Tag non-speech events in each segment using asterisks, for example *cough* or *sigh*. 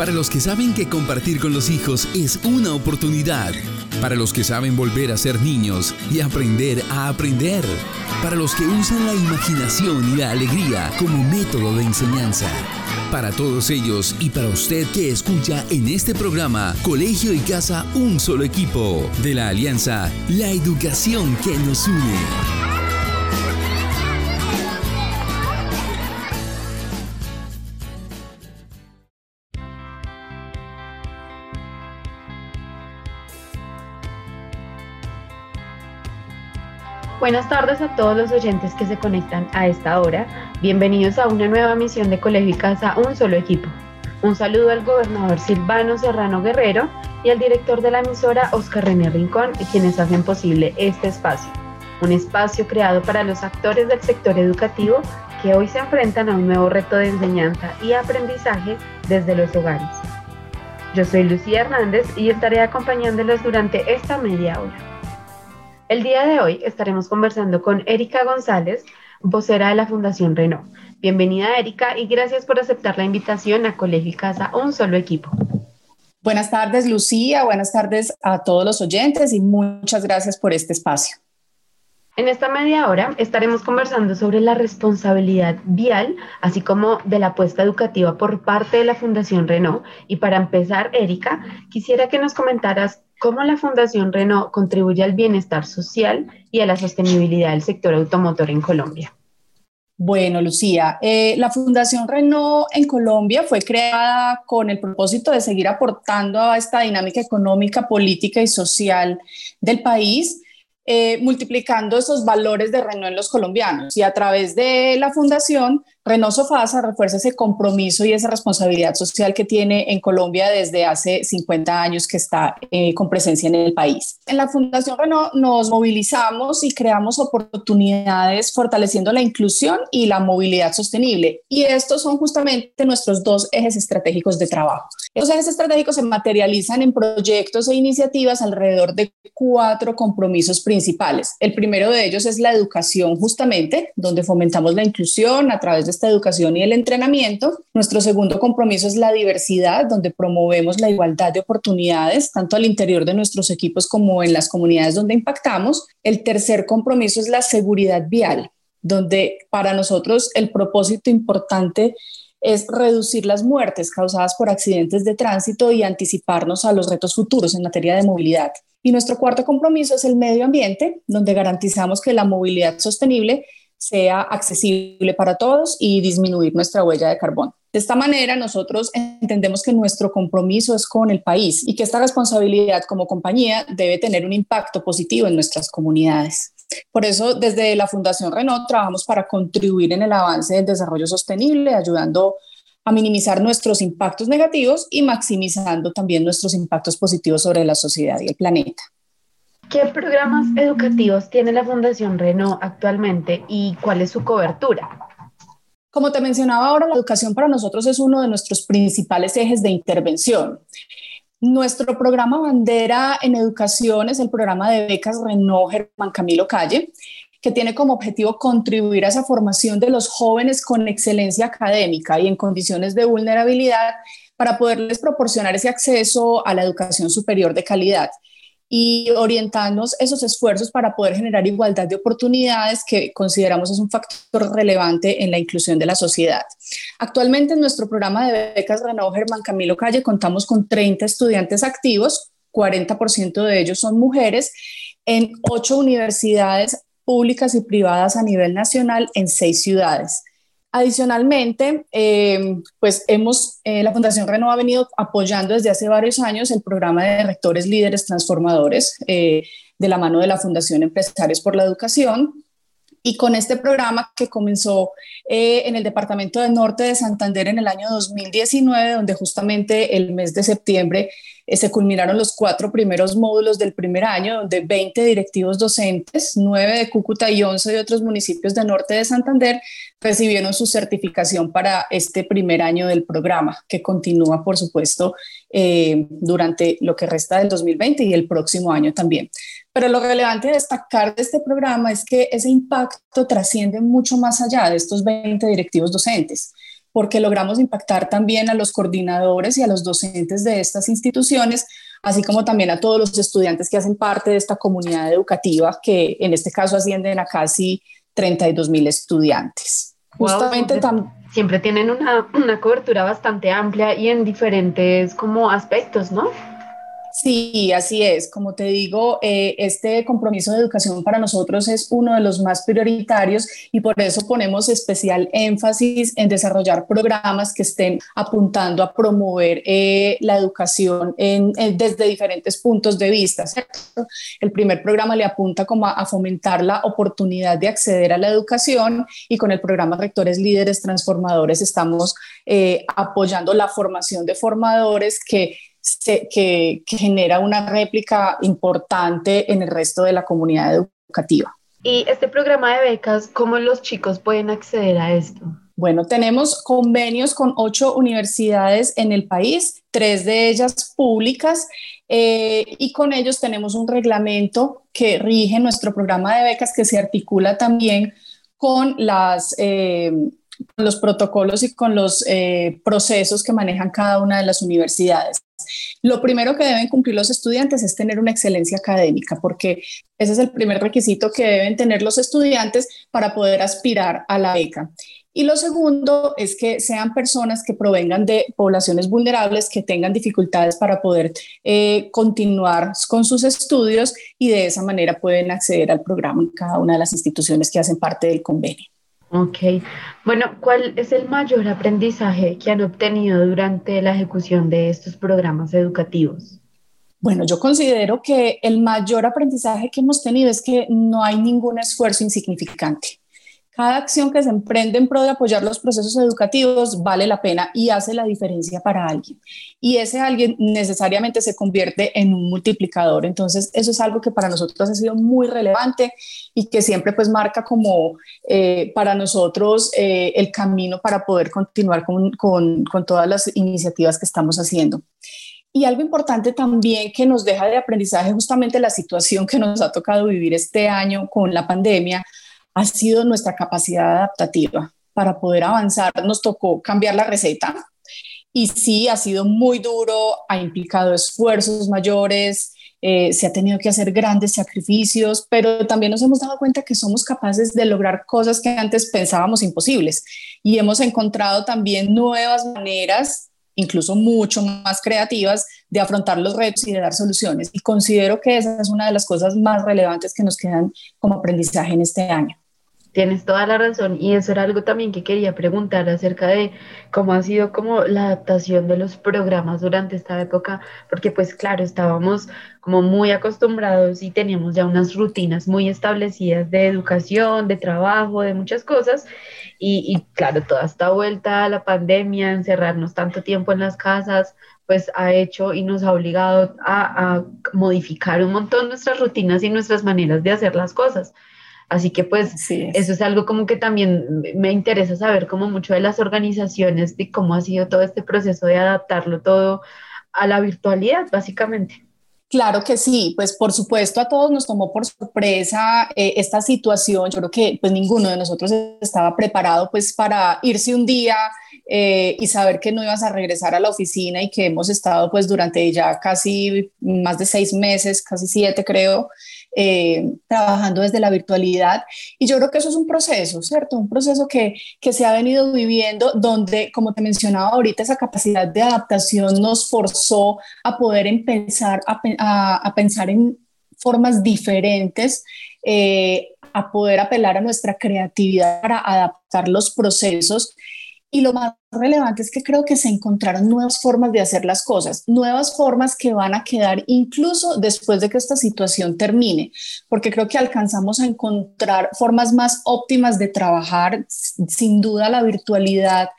Para los que saben que compartir con los hijos es una oportunidad. Para los que saben volver a ser niños y aprender a aprender. Para los que usan la imaginación y la alegría como método de enseñanza. Para todos ellos y para usted que escucha en este programa Colegio y Casa Un Solo Equipo de la Alianza La Educación que nos une. Buenas tardes a todos los oyentes que se conectan a esta hora. Bienvenidos a una nueva misión de Colegio y Casa Un Solo Equipo. Un saludo al gobernador Silvano Serrano Guerrero y al director de la emisora Oscar René Rincón, quienes hacen posible este espacio. Un espacio creado para los actores del sector educativo que hoy se enfrentan a un nuevo reto de enseñanza y aprendizaje desde los hogares. Yo soy Lucía Hernández y estaré acompañándolos durante esta media hora. El día de hoy estaremos conversando con Erika González, vocera de la Fundación Renault. Bienvenida Erika y gracias por aceptar la invitación a Colegio y Casa Un Solo Equipo. Buenas tardes Lucía, buenas tardes a todos los oyentes y muchas gracias por este espacio. En esta media hora estaremos conversando sobre la responsabilidad vial, así como de la apuesta educativa por parte de la Fundación Renault. Y para empezar, Erika, quisiera que nos comentaras cómo la Fundación Renault contribuye al bienestar social y a la sostenibilidad del sector automotor en Colombia. Bueno, Lucía, eh, la Fundación Renault en Colombia fue creada con el propósito de seguir aportando a esta dinámica económica, política y social del país eh, multiplicando esos valores de Renault en los colombianos. Y a través de la fundación, Renault Sofasa refuerza ese compromiso y esa responsabilidad social que tiene en Colombia desde hace 50 años que está eh, con presencia en el país. En la Fundación Renault nos movilizamos y creamos oportunidades fortaleciendo la inclusión y la movilidad sostenible. Y estos son justamente nuestros dos ejes estratégicos de trabajo. Los ejes estratégicos se materializan en proyectos e iniciativas alrededor de cuatro compromisos principales. El primero de ellos es la educación, justamente, donde fomentamos la inclusión a través de esta educación y el entrenamiento. Nuestro segundo compromiso es la diversidad, donde promovemos la igualdad de oportunidades, tanto al interior de nuestros equipos como en las comunidades donde impactamos. El tercer compromiso es la seguridad vial, donde para nosotros el propósito importante es reducir las muertes causadas por accidentes de tránsito y anticiparnos a los retos futuros en materia de movilidad. Y nuestro cuarto compromiso es el medio ambiente, donde garantizamos que la movilidad sostenible sea accesible para todos y disminuir nuestra huella de carbón. De esta manera, nosotros entendemos que nuestro compromiso es con el país y que esta responsabilidad como compañía debe tener un impacto positivo en nuestras comunidades. Por eso, desde la Fundación Renault trabajamos para contribuir en el avance del desarrollo sostenible, ayudando a minimizar nuestros impactos negativos y maximizando también nuestros impactos positivos sobre la sociedad y el planeta. ¿Qué programas educativos tiene la Fundación Renault actualmente y cuál es su cobertura? Como te mencionaba ahora, la educación para nosotros es uno de nuestros principales ejes de intervención. Nuestro programa bandera en educación es el programa de becas Renault Germán Camilo Calle, que tiene como objetivo contribuir a esa formación de los jóvenes con excelencia académica y en condiciones de vulnerabilidad para poderles proporcionar ese acceso a la educación superior de calidad y orientarnos esos esfuerzos para poder generar igualdad de oportunidades que consideramos es un factor relevante en la inclusión de la sociedad. Actualmente en nuestro programa de becas Renault Germán Camilo Calle contamos con 30 estudiantes activos, 40% de ellos son mujeres, en ocho universidades públicas y privadas a nivel nacional en seis ciudades. Adicionalmente, eh, pues hemos, eh, la Fundación Renault ha venido apoyando desde hace varios años el programa de rectores líderes transformadores eh, de la mano de la Fundación Empresarios por la Educación. Y con este programa que comenzó en el Departamento del Norte de Santander en el año 2019, donde justamente el mes de septiembre eh, se culminaron los cuatro primeros módulos del primer año, donde 20 directivos docentes, 9 de Cúcuta y 11 de otros municipios del norte de Santander recibieron su certificación para este primer año del programa, que continúa, por supuesto, eh, durante lo que resta del 2020 y el próximo año también. Pero lo relevante de destacar de este programa es que ese impacto trasciende mucho más allá de estos 20 directivos docentes porque logramos impactar también a los coordinadores y a los docentes de estas instituciones, así como también a todos los estudiantes que hacen parte de esta comunidad educativa, que en este caso ascienden a casi 32 mil estudiantes. Justamente siempre tienen una, una cobertura bastante amplia y en diferentes como aspectos, ¿no? Sí, así es. Como te digo, eh, este compromiso de educación para nosotros es uno de los más prioritarios y por eso ponemos especial énfasis en desarrollar programas que estén apuntando a promover eh, la educación desde diferentes puntos de vista. El primer programa le apunta como a, fomentar la oportunidad de acceder a la educación y con el programa Rectores Líderes Transformadores estamos eh, apoyando la formación de formadores que que, genera una réplica importante en el resto de la comunidad educativa. Y este programa de becas, ¿cómo los chicos pueden acceder a esto? Bueno, tenemos convenios con ocho universidades en el país, tres de ellas públicas, eh, y con ellos tenemos un reglamento que rige nuestro programa de becas que se articula también con las... Eh, los protocolos y con los eh, procesos que manejan cada una de las universidades. Lo primero que deben cumplir los estudiantes es tener una excelencia académica, porque ese es el primer requisito que deben tener los estudiantes para poder aspirar a la beca. Y lo segundo es que sean personas que provengan de poblaciones vulnerables, que tengan dificultades para poder eh, continuar con sus estudios y de esa manera pueden acceder al programa en cada una de las instituciones que hacen parte del convenio. Ok, bueno, ¿cuál es el mayor aprendizaje que han obtenido durante la ejecución de estos programas educativos? Bueno, yo considero que el mayor aprendizaje que hemos tenido es que no hay ningún esfuerzo insignificante. Cada acción que se emprende en pro de apoyar los procesos educativos vale la pena y hace la diferencia para alguien. Y ese alguien necesariamente se convierte en un multiplicador. Entonces, eso es algo que para nosotros ha sido muy relevante y que siempre pues marca como eh, para nosotros eh, el camino para poder continuar con, con, con todas las iniciativas que estamos haciendo. Y algo importante también que nos deja de aprendizaje justamente la situación que nos ha tocado vivir este año con la pandemia ha sido nuestra capacidad adaptativa. Para poder avanzar nos tocó cambiar la receta y sí, ha sido muy duro, ha implicado esfuerzos mayores, eh, se ha tenido que hacer grandes sacrificios, pero también nos hemos dado cuenta que somos capaces de lograr cosas que antes pensábamos imposibles y hemos encontrado también nuevas maneras, incluso mucho más creativas, de afrontar los retos y de dar soluciones. Y considero que esa es una de las cosas más relevantes que nos quedan como aprendizaje en este año. Tienes toda la razón y eso era algo también que quería preguntar acerca de cómo ha sido como la adaptación de los programas durante esta época, porque pues claro, estábamos como muy acostumbrados y teníamos ya unas rutinas muy establecidas de educación, de trabajo, de muchas cosas y, claro, toda esta vuelta a la pandemia, encerrarnos tanto tiempo en las casas, pues ha hecho y nos ha obligado a, a modificar un montón nuestras rutinas y nuestras maneras de hacer las cosas. Así que pues eso es algo como que también me interesa saber como mucho de las organizaciones, de cómo ha sido todo este proceso de adaptarlo todo a la virtualidad, básicamente. Claro que sí, pues por supuesto a todos nos tomó por sorpresa eh, esta situación. Yo creo que pues ninguno de nosotros estaba preparado pues para irse un día eh, y saber que no ibas a regresar a la oficina y que hemos estado pues durante ya casi más de seis meses, casi siete creo, eh, trabajando desde la virtualidad. Y yo creo que eso es un proceso, ¿cierto? Un proceso que, que se ha venido viviendo donde, como te mencionaba ahorita, esa capacidad de adaptación nos forzó a poder empezar a, a, pensar en formas diferentes, eh, a poder apelar a nuestra creatividad para adaptar los procesos y lo más relevante es que creo que se encontraron nuevas formas de hacer las cosas, nuevas formas que van a quedar incluso después de que esta situación termine, porque creo que alcanzamos a encontrar formas más óptimas de trabajar. Sin duda la virtualidad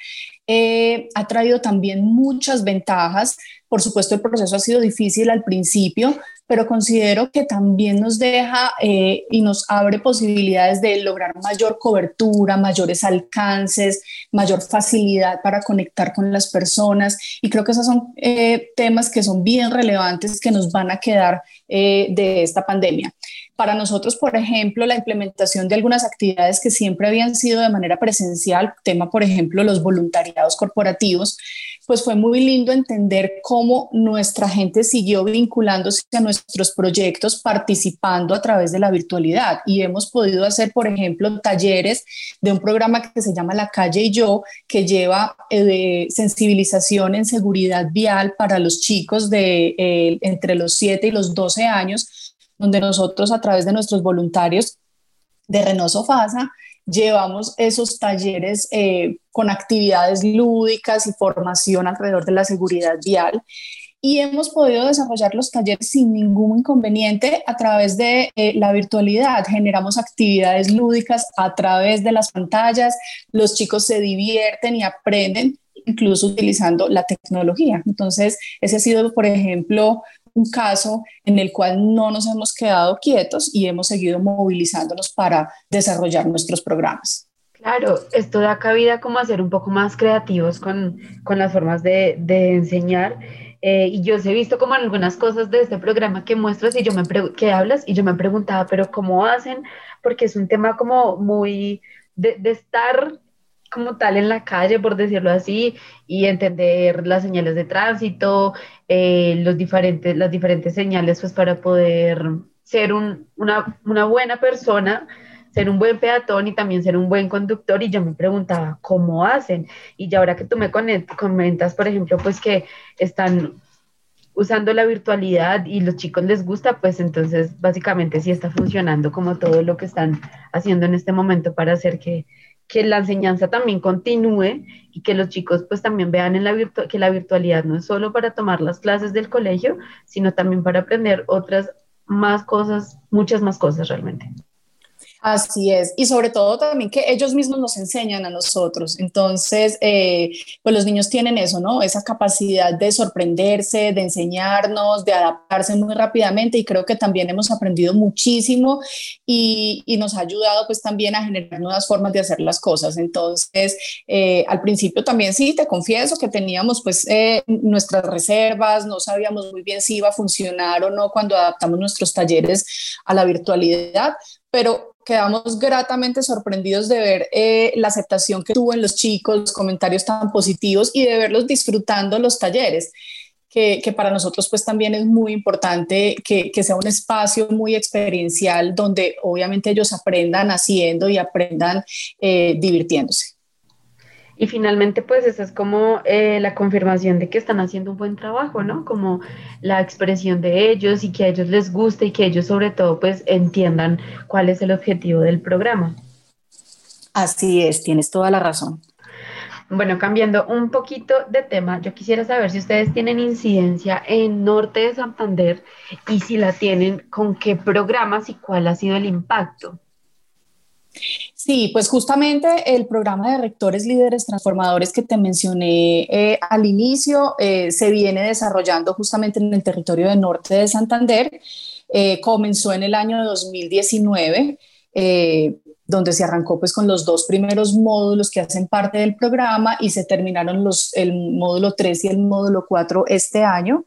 eh, ha traído también muchas ventajas. Por supuesto, el proceso ha sido difícil al principio, pero considero que también nos deja eh, y nos abre posibilidades de lograr mayor cobertura, mayores alcances, mayor facilidad para conectar con las personas. Y creo que esos son eh, temas que son bien relevantes que nos van a quedar eh, de esta pandemia. Para nosotros, por ejemplo, la implementación de algunas actividades que siempre habían sido de manera presencial, tema, por ejemplo, los voluntariados corporativos, pues fue muy lindo entender cómo nuestra gente siguió vinculándose a nuestros proyectos, participando a través de la virtualidad. Y hemos podido hacer, por ejemplo, talleres de un programa que se llama La Calle y Yo, que lleva eh, sensibilización en seguridad vial para los chicos de eh, entre los 7 y los 12 años donde nosotros a través de nuestros voluntarios de Renoso Fasa llevamos esos talleres eh, con actividades lúdicas y formación alrededor de la seguridad vial y hemos podido desarrollar los talleres sin ningún inconveniente a través de eh, la virtualidad. Generamos actividades lúdicas a través de las pantallas, los chicos se divierten y aprenden incluso utilizando la tecnología. Entonces, ese ha sido, por ejemplo, un caso en el cual no nos hemos quedado quietos y hemos seguido movilizándonos para desarrollar nuestros programas. Claro, esto da cabida como a ser un poco más creativos con, con las formas de, de enseñar. Eh, y yo os he visto como algunas cosas de este programa que muestras y yo me que hablas y yo me preguntaba, pero ¿cómo hacen? Porque es un tema como muy de estar como tal en la calle, por decirlo así, y entender las señales de tránsito, eh, los diferentes, las diferentes señales, pues para poder ser un, una, una, buena persona, ser un buen peatón y también ser un buen conductor. Y yo me preguntaba, ¿cómo hacen? Y ahora que tú me comentas, por ejemplo, pues que están usando la virtualidad y los chicos les gusta, pues entonces básicamente sí está funcionando como todo lo que están haciendo en este momento para hacer que que la enseñanza también continúe y que los chicos pues también vean en la que la virtualidad no es solo para tomar las clases del colegio, sino también para aprender otras más cosas, muchas más cosas realmente. Así es, y sobre todo también que ellos mismos nos enseñan a nosotros. Entonces, eh, pues los niños tienen eso, ¿no? Esa capacidad de sorprenderse, de enseñarnos, de adaptarse muy rápidamente y creo que también hemos aprendido muchísimo y, y nos ha ayudado pues también a generar nuevas formas de hacer las cosas. Entonces, eh, al principio también sí, te confieso que teníamos pues eh, nuestras reservas, no sabíamos muy bien si iba a funcionar o no cuando adaptamos nuestros talleres a la virtualidad, pero quedamos gratamente sorprendidos de ver eh, la aceptación que tuvo en los chicos, los comentarios tan positivos y de verlos disfrutando los talleres. Que, para nosotros pues también es muy importante que, sea un espacio muy experiencial donde obviamente ellos aprendan haciendo y aprendan eh, divirtiéndose. Y finalmente, pues esa es como eh, la confirmación de que están haciendo un buen trabajo, ¿no? Como la expresión de ellos y que a ellos les guste y que ellos sobre todo pues entiendan cuál es el objetivo del programa. Así es, tienes toda la razón. Bueno, cambiando un poquito de tema, yo quisiera saber si ustedes tienen incidencia en Norte de Santander y si la tienen, con qué programas y cuál ha sido el impacto. Sí, pues justamente el programa de rectores líderes transformadores que te mencioné eh, al inicio eh, se viene desarrollando justamente en el territorio del norte de Santander. Eh, comenzó en el año 2019 donde se arrancó pues con los dos primeros módulos que hacen parte del programa y se terminaron los, el módulo 3 y el módulo 4 este año.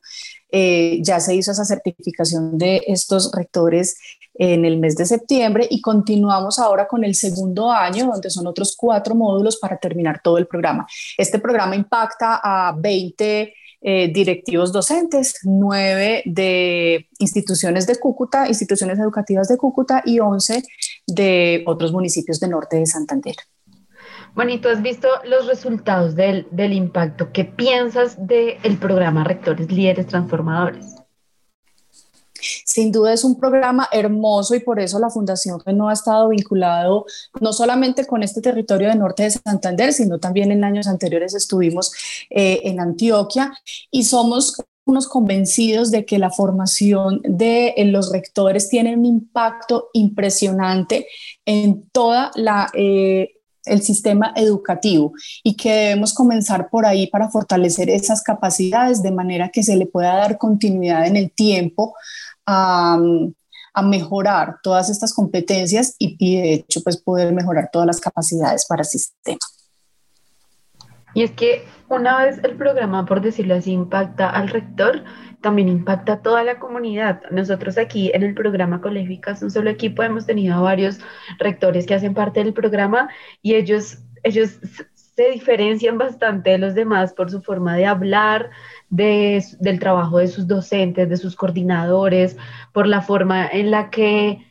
Ya se hizo esa certificación de estos rectores en el mes de septiembre y continuamos ahora con el segundo año, donde son otros cuatro módulos para terminar todo el programa. Este programa impacta a 20 eh, directivos docentes, nueve de instituciones de Cúcuta, instituciones educativas de Cúcuta y 11 de otros municipios del norte de Santander. Bueno, y tú has visto los resultados del, del impacto. ¿Qué piensas del programa Rectores Líderes Transformadores? Sin duda es un programa hermoso y por eso la Fundación no ha estado vinculado no solamente con este territorio de norte de Santander, sino también en años anteriores estuvimos eh, en Antioquia y somos unos convencidos de que la formación de eh, los rectores tiene un impacto impresionante en toda la... Eh, el sistema educativo y que debemos comenzar por ahí para fortalecer esas capacidades de manera que se le pueda dar continuidad en el tiempo a, mejorar todas estas competencias y, y, de hecho pues poder mejorar todas las capacidades para el sistema. Y es que una vez el programa, por decirlo así, impacta al rector, también impacta a toda la comunidad. Nosotros aquí en el programa Colegicas, un solo equipo, hemos tenido varios rectores que hacen parte del programa y ellos, ellos se diferencian bastante de los demás por su forma de hablar, de, del trabajo de sus docentes, de sus coordinadores, por la forma en la que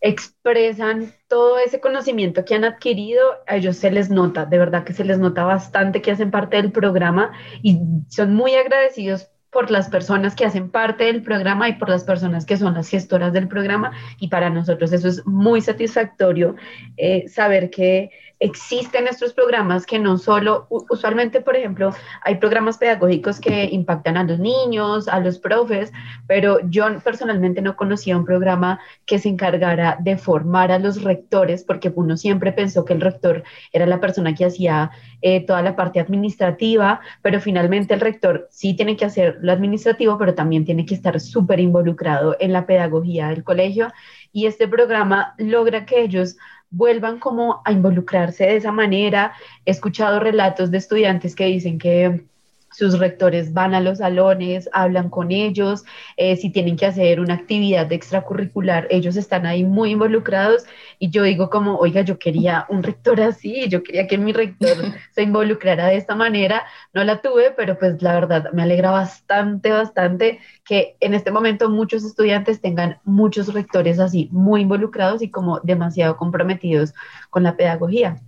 expresan todo ese conocimiento que han adquirido, a ellos se les nota, de verdad que se les nota bastante que hacen parte del programa y son muy agradecidos por las personas que hacen parte del programa y por las personas que son las gestoras del programa. Y para nosotros eso es muy satisfactorio eh, saber que existen estos programas que no solo, usualmente, por ejemplo, hay programas pedagógicos que impactan a los niños, a los profes, pero yo personalmente no conocía un programa que se encargara de formar a los rectores, porque uno siempre pensó que el rector era la persona que hacía eh, toda la parte administrativa, pero finalmente el rector sí tiene que hacer lo administrativo, pero también tiene que estar súper involucrado en la pedagogía del colegio. Y este programa logra que ellos vuelvan como a involucrarse de esa manera. He escuchado relatos de estudiantes que dicen que sus rectores van a los salones, hablan con ellos, eh, si tienen que hacer una actividad extracurricular, ellos están ahí muy involucrados y yo digo como, oiga, yo quería un rector así, yo quería que mi rector *laughs* se involucrara de esta manera, no la tuve, pero pues la verdad me alegra bastante, bastante que en este momento muchos estudiantes tengan muchos rectores así, muy involucrados y como demasiado comprometidos con la pedagogía.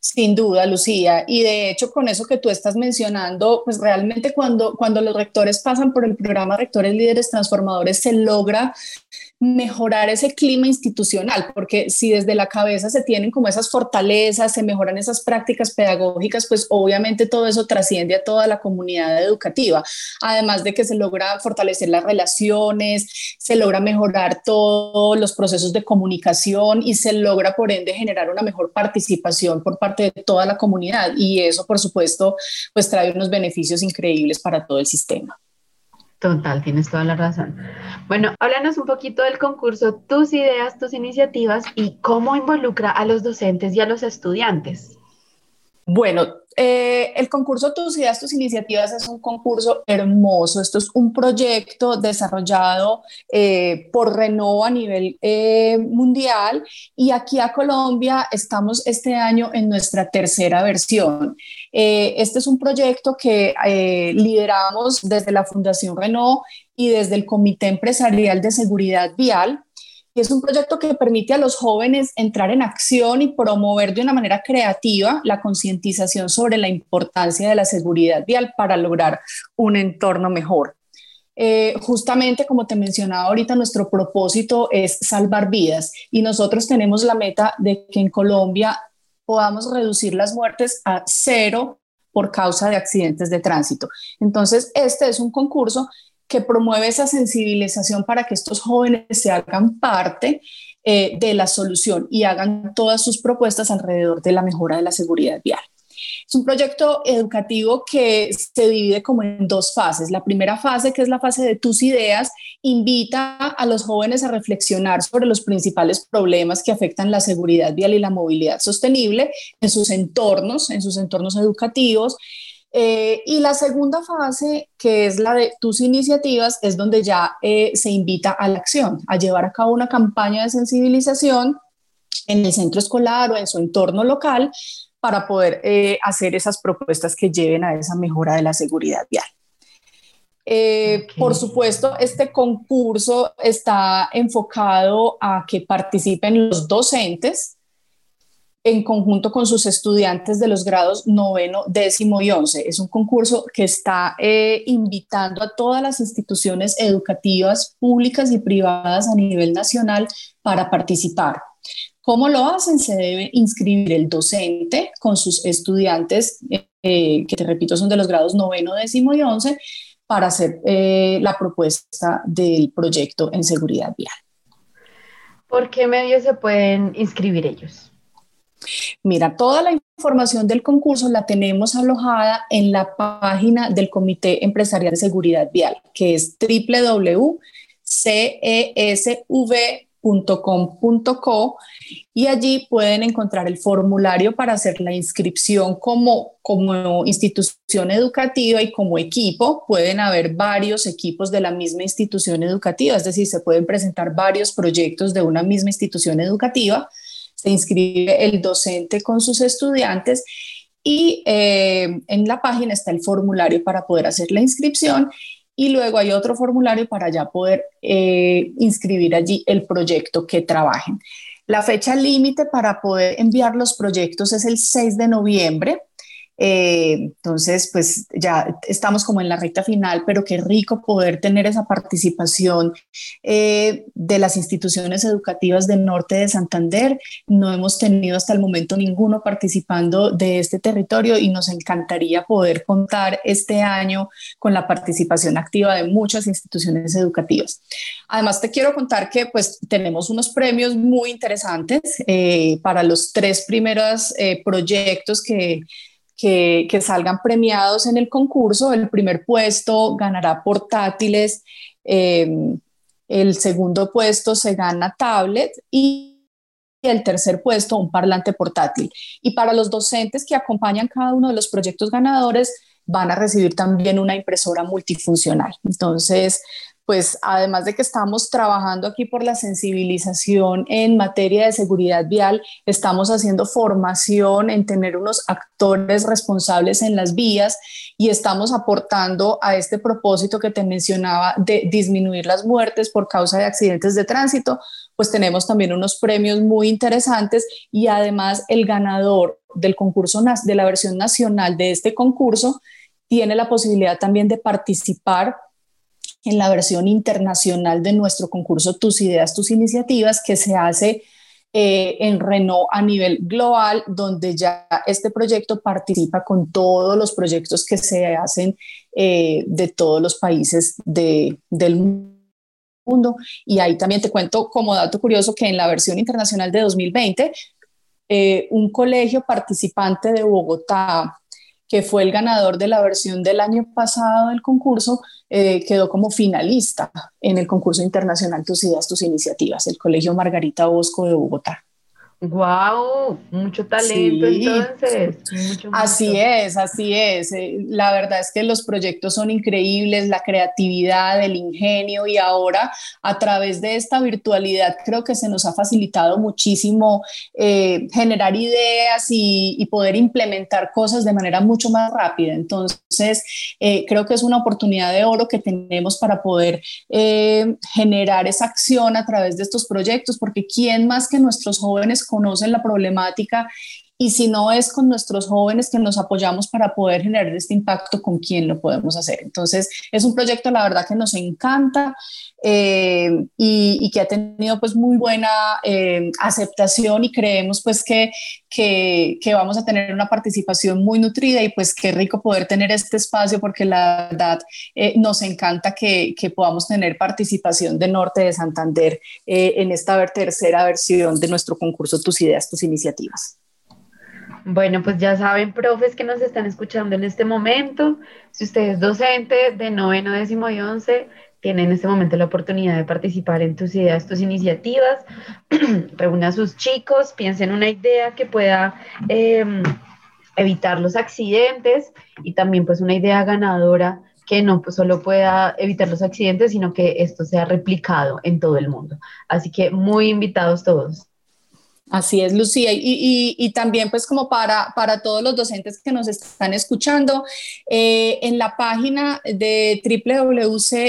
Sin duda, Lucía. Y de hecho, con eso que tú estás mencionando, pues realmente cuando, cuando los rectores pasan por el programa Rectores Líderes Transformadores, se logra mejorar ese clima institucional, porque si desde la cabeza se tienen como esas fortalezas, se mejoran esas prácticas pedagógicas, pues obviamente todo eso trasciende a toda la comunidad educativa, además de que se logra fortalecer las relaciones, se logra mejorar todos los procesos de comunicación y se logra por ende generar una mejor participación por parte de toda la comunidad y eso por supuesto pues trae unos beneficios increíbles para todo el sistema. Total, tienes toda la razón. Bueno, háblanos un poquito del concurso, tus ideas, tus iniciativas y cómo involucra a los docentes y a los estudiantes. Bueno, eh, el concurso Tus Ideas, Tus Iniciativas es un concurso hermoso. Esto es un proyecto desarrollado eh, por Renault a nivel eh, mundial y aquí a Colombia estamos este año en nuestra tercera versión. este es un proyecto que lideramos desde la Fundación Renault y desde el Comité Empresarial de Seguridad Vial y es un proyecto que permite a los jóvenes entrar en acción y promover de una manera creativa la concientización sobre la importancia de la seguridad vial para lograr un entorno mejor. Eh, justamente como te mencionaba ahorita, nuestro propósito es salvar vidas y nosotros tenemos la meta de que en Colombia podamos reducir las muertes a cero por causa de accidentes de tránsito. Entonces, este es un concurso que promueve esa sensibilización para que estos jóvenes se hagan parte eh, de la solución y hagan todas sus propuestas alrededor de la mejora de la seguridad vial. Es un proyecto educativo que se divide como en dos fases. La primera fase, que es la fase de tus ideas, invita a los jóvenes a reflexionar sobre los principales problemas que afectan la seguridad vial y la movilidad sostenible en sus entornos, en sus entornos educativos, eh, y la segunda fase, que es la de tus iniciativas, es donde ya eh, se invita a la acción, a llevar a cabo una campaña de sensibilización en el centro escolar o en su entorno local para poder eh, hacer esas propuestas que lleven a esa mejora de la seguridad vial. Por supuesto, este concurso está enfocado a que participen los docentes, en conjunto con sus estudiantes de los grados noveno, décimo y once. Es un concurso que está eh, invitando a todas las instituciones educativas públicas y privadas a nivel nacional para participar. ¿Cómo lo hacen? Se debe inscribir el docente con sus estudiantes, eh, que te repito son de los grados noveno, décimo y once, para hacer eh, la propuesta del proyecto en seguridad vial. ¿Por qué medios se pueden inscribir ellos? Mira, toda la información del concurso la tenemos alojada en la página del Comité Empresarial de Seguridad Vial, que es www.cesv.com.co y allí pueden encontrar el formulario para hacer la inscripción como, como institución educativa y como equipo. Pueden haber varios equipos de la misma institución educativa, es decir, se pueden presentar varios proyectos de una misma institución educativa se inscribe el docente con sus estudiantes y eh, en la página está el formulario para poder hacer la inscripción y luego hay otro formulario para ya poder eh, inscribir allí el proyecto que trabajen. La fecha límite para poder enviar los proyectos es el 6 de noviembre. Eh, entonces, pues ya estamos como en la recta final, pero qué rico poder tener esa participación eh, de las instituciones educativas del norte de Santander. No hemos tenido hasta el momento ninguno participando de este territorio y nos encantaría poder contar este año con la participación activa de muchas instituciones educativas. Además, te quiero contar que pues tenemos unos premios muy interesantes eh, para los tres primeros proyectos que que, salgan premiados en el concurso. El primer puesto ganará portátiles, eh, el segundo puesto se gana tablet y el tercer puesto un parlante portátil. Y para los docentes que acompañan cada uno de los proyectos ganadores, van a recibir también una impresora multifuncional. Entonces, pues además de que estamos trabajando aquí por la sensibilización en materia de seguridad vial, estamos haciendo formación en tener unos actores responsables en las vías y estamos aportando a este propósito que te mencionaba de disminuir las muertes por causa de accidentes de tránsito, pues tenemos también unos premios muy interesantes y además el ganador del concurso de la versión nacional de este concurso tiene la posibilidad también de participar en la versión internacional de nuestro concurso Tus ideas, tus iniciativas, que se hace eh, en Renault a nivel global, donde ya este proyecto participa con todos los proyectos que se hacen eh, de todos los países de, del mundo. Y ahí también te cuento como dato curioso que en la versión internacional de 2020, eh, un colegio participante de Bogotá, que fue el ganador de la versión del año pasado del concurso, eh, quedó como finalista en el concurso internacional Tus ideas, tus iniciativas, el Colegio Margarita Bosco de Bogotá. Wow, mucho talento entonces. Así es, así es. Eh, la verdad es que los proyectos son increíbles, la creatividad, el ingenio y ahora a través de esta virtualidad creo que se nos ha facilitado muchísimo eh, generar ideas y, poder implementar cosas de manera mucho más rápida. Entonces, eh, creo que es una oportunidad de oro que tenemos para poder generar esa acción a través de estos proyectos, porque ¿quién más que nuestros jóvenes conocen la problemática y si no es con nuestros jóvenes que nos apoyamos para poder generar este impacto, ¿con quién lo podemos hacer? Entonces, es un proyecto, la verdad, que nos encanta eh, y, que ha tenido pues muy buena eh, aceptación y creemos pues que, vamos a tener una participación muy nutrida y pues qué rico poder tener este espacio porque la verdad eh, nos encanta que, que, podamos tener participación de Norte de Santander en esta tercera versión de nuestro concurso Tus Ideas, Tus Iniciativas. Bueno, pues ya saben, profes que nos están escuchando en este momento, si usted es docente de noveno, décimo y once, tiene en este momento la oportunidad de participar en tus ideas, tus iniciativas, *clears throat* reúna a sus chicos, piensen en una idea que pueda em, evitar los accidentes y también pues una idea ganadora que no pues, solo pueda evitar los accidentes, sino que esto sea replicado en todo el mundo. Así que muy invitados todos. Así es, Lucía. Y, también, pues, como para, para todos los docentes que nos están escuchando, eh, en la página de www.cesv.com.co,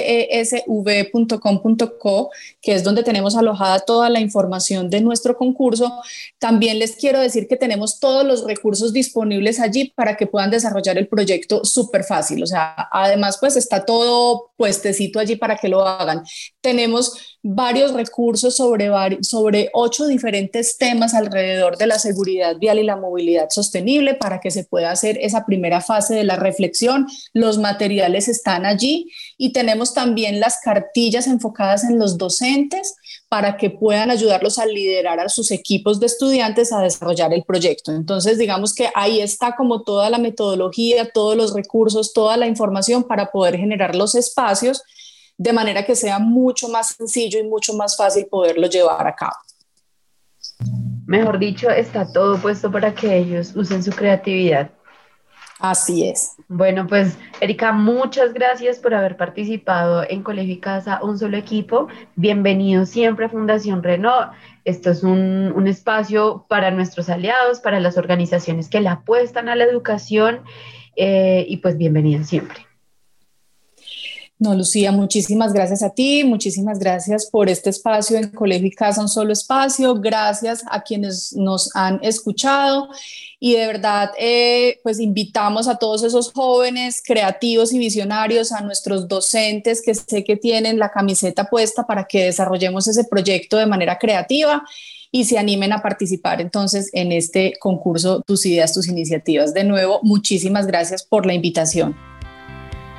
que es donde tenemos alojada toda la información de nuestro concurso, también les quiero decir que tenemos todos los recursos disponibles allí para que puedan desarrollar el proyecto súper fácil. O sea, además, pues, está todo puestecito allí para que lo hagan. Tenemos varios recursos sobre, sobre ocho diferentes temas alrededor de la seguridad vial y la movilidad sostenible para que se pueda hacer esa primera fase de la reflexión. Los materiales están allí y tenemos también las cartillas enfocadas en los docentes para que puedan ayudarlos a liderar a sus equipos de estudiantes a desarrollar el proyecto. Entonces, digamos que ahí está como toda la metodología, todos los recursos, toda la información para poder generar los espacios de manera que sea mucho más sencillo y mucho más fácil poderlo llevar a cabo. Mejor dicho, está todo puesto para que ellos usen su creatividad. Así es. Bueno, pues Erika, muchas gracias por haber participado en Colegio y Casa, un solo equipo. Bienvenido siempre a Fundación Renault. Esto es un, un, espacio para nuestros aliados, para las organizaciones que le apuestan a la educación eh, y pues bienvenido siempre. No, Lucía, muchísimas gracias a ti, muchísimas gracias por este espacio en Colegio y Casa, un solo espacio, gracias a quienes nos han escuchado y de verdad, eh, pues invitamos a todos esos jóvenes creativos y visionarios, a nuestros docentes que sé que tienen la camiseta puesta para que desarrollemos ese proyecto de manera creativa y se animen a participar entonces en este concurso Tus ideas, tus iniciativas. De nuevo, muchísimas gracias por la invitación.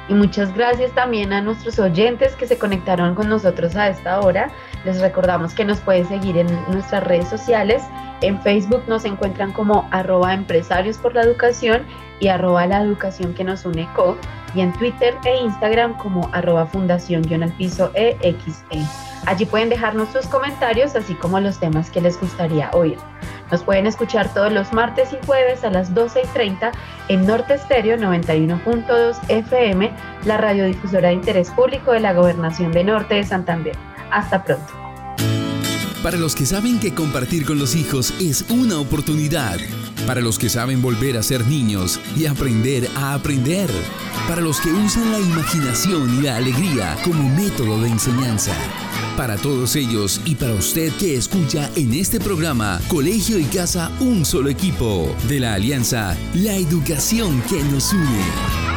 Y muchas gracias también a nuestros oyentes que se conectaron con nosotros a esta hora. Les recordamos que nos pueden seguir en nuestras redes sociales. En Facebook nos encuentran como arroba empresarios por la educación y arroba la educación que nos une co. Y en Twitter e Instagram como arroba fundación al piso EXE. Allí pueden dejarnos sus comentarios así como los temas que les gustaría oír. Nos pueden escuchar todos los martes y jueves a las 12 y 30 en Norte Estéreo 91.2 FM, la radiodifusora de interés público de la Gobernación de Norte de Santander. Hasta pronto. Para los que saben que compartir con los hijos es una oportunidad. Para los que saben volver a ser niños y aprender a aprender. Para los que usan la imaginación y la alegría como método de enseñanza. Para todos ellos y para usted que escucha en este programa Colegio y Casa Un Solo Equipo de la Alianza La Educación que nos une.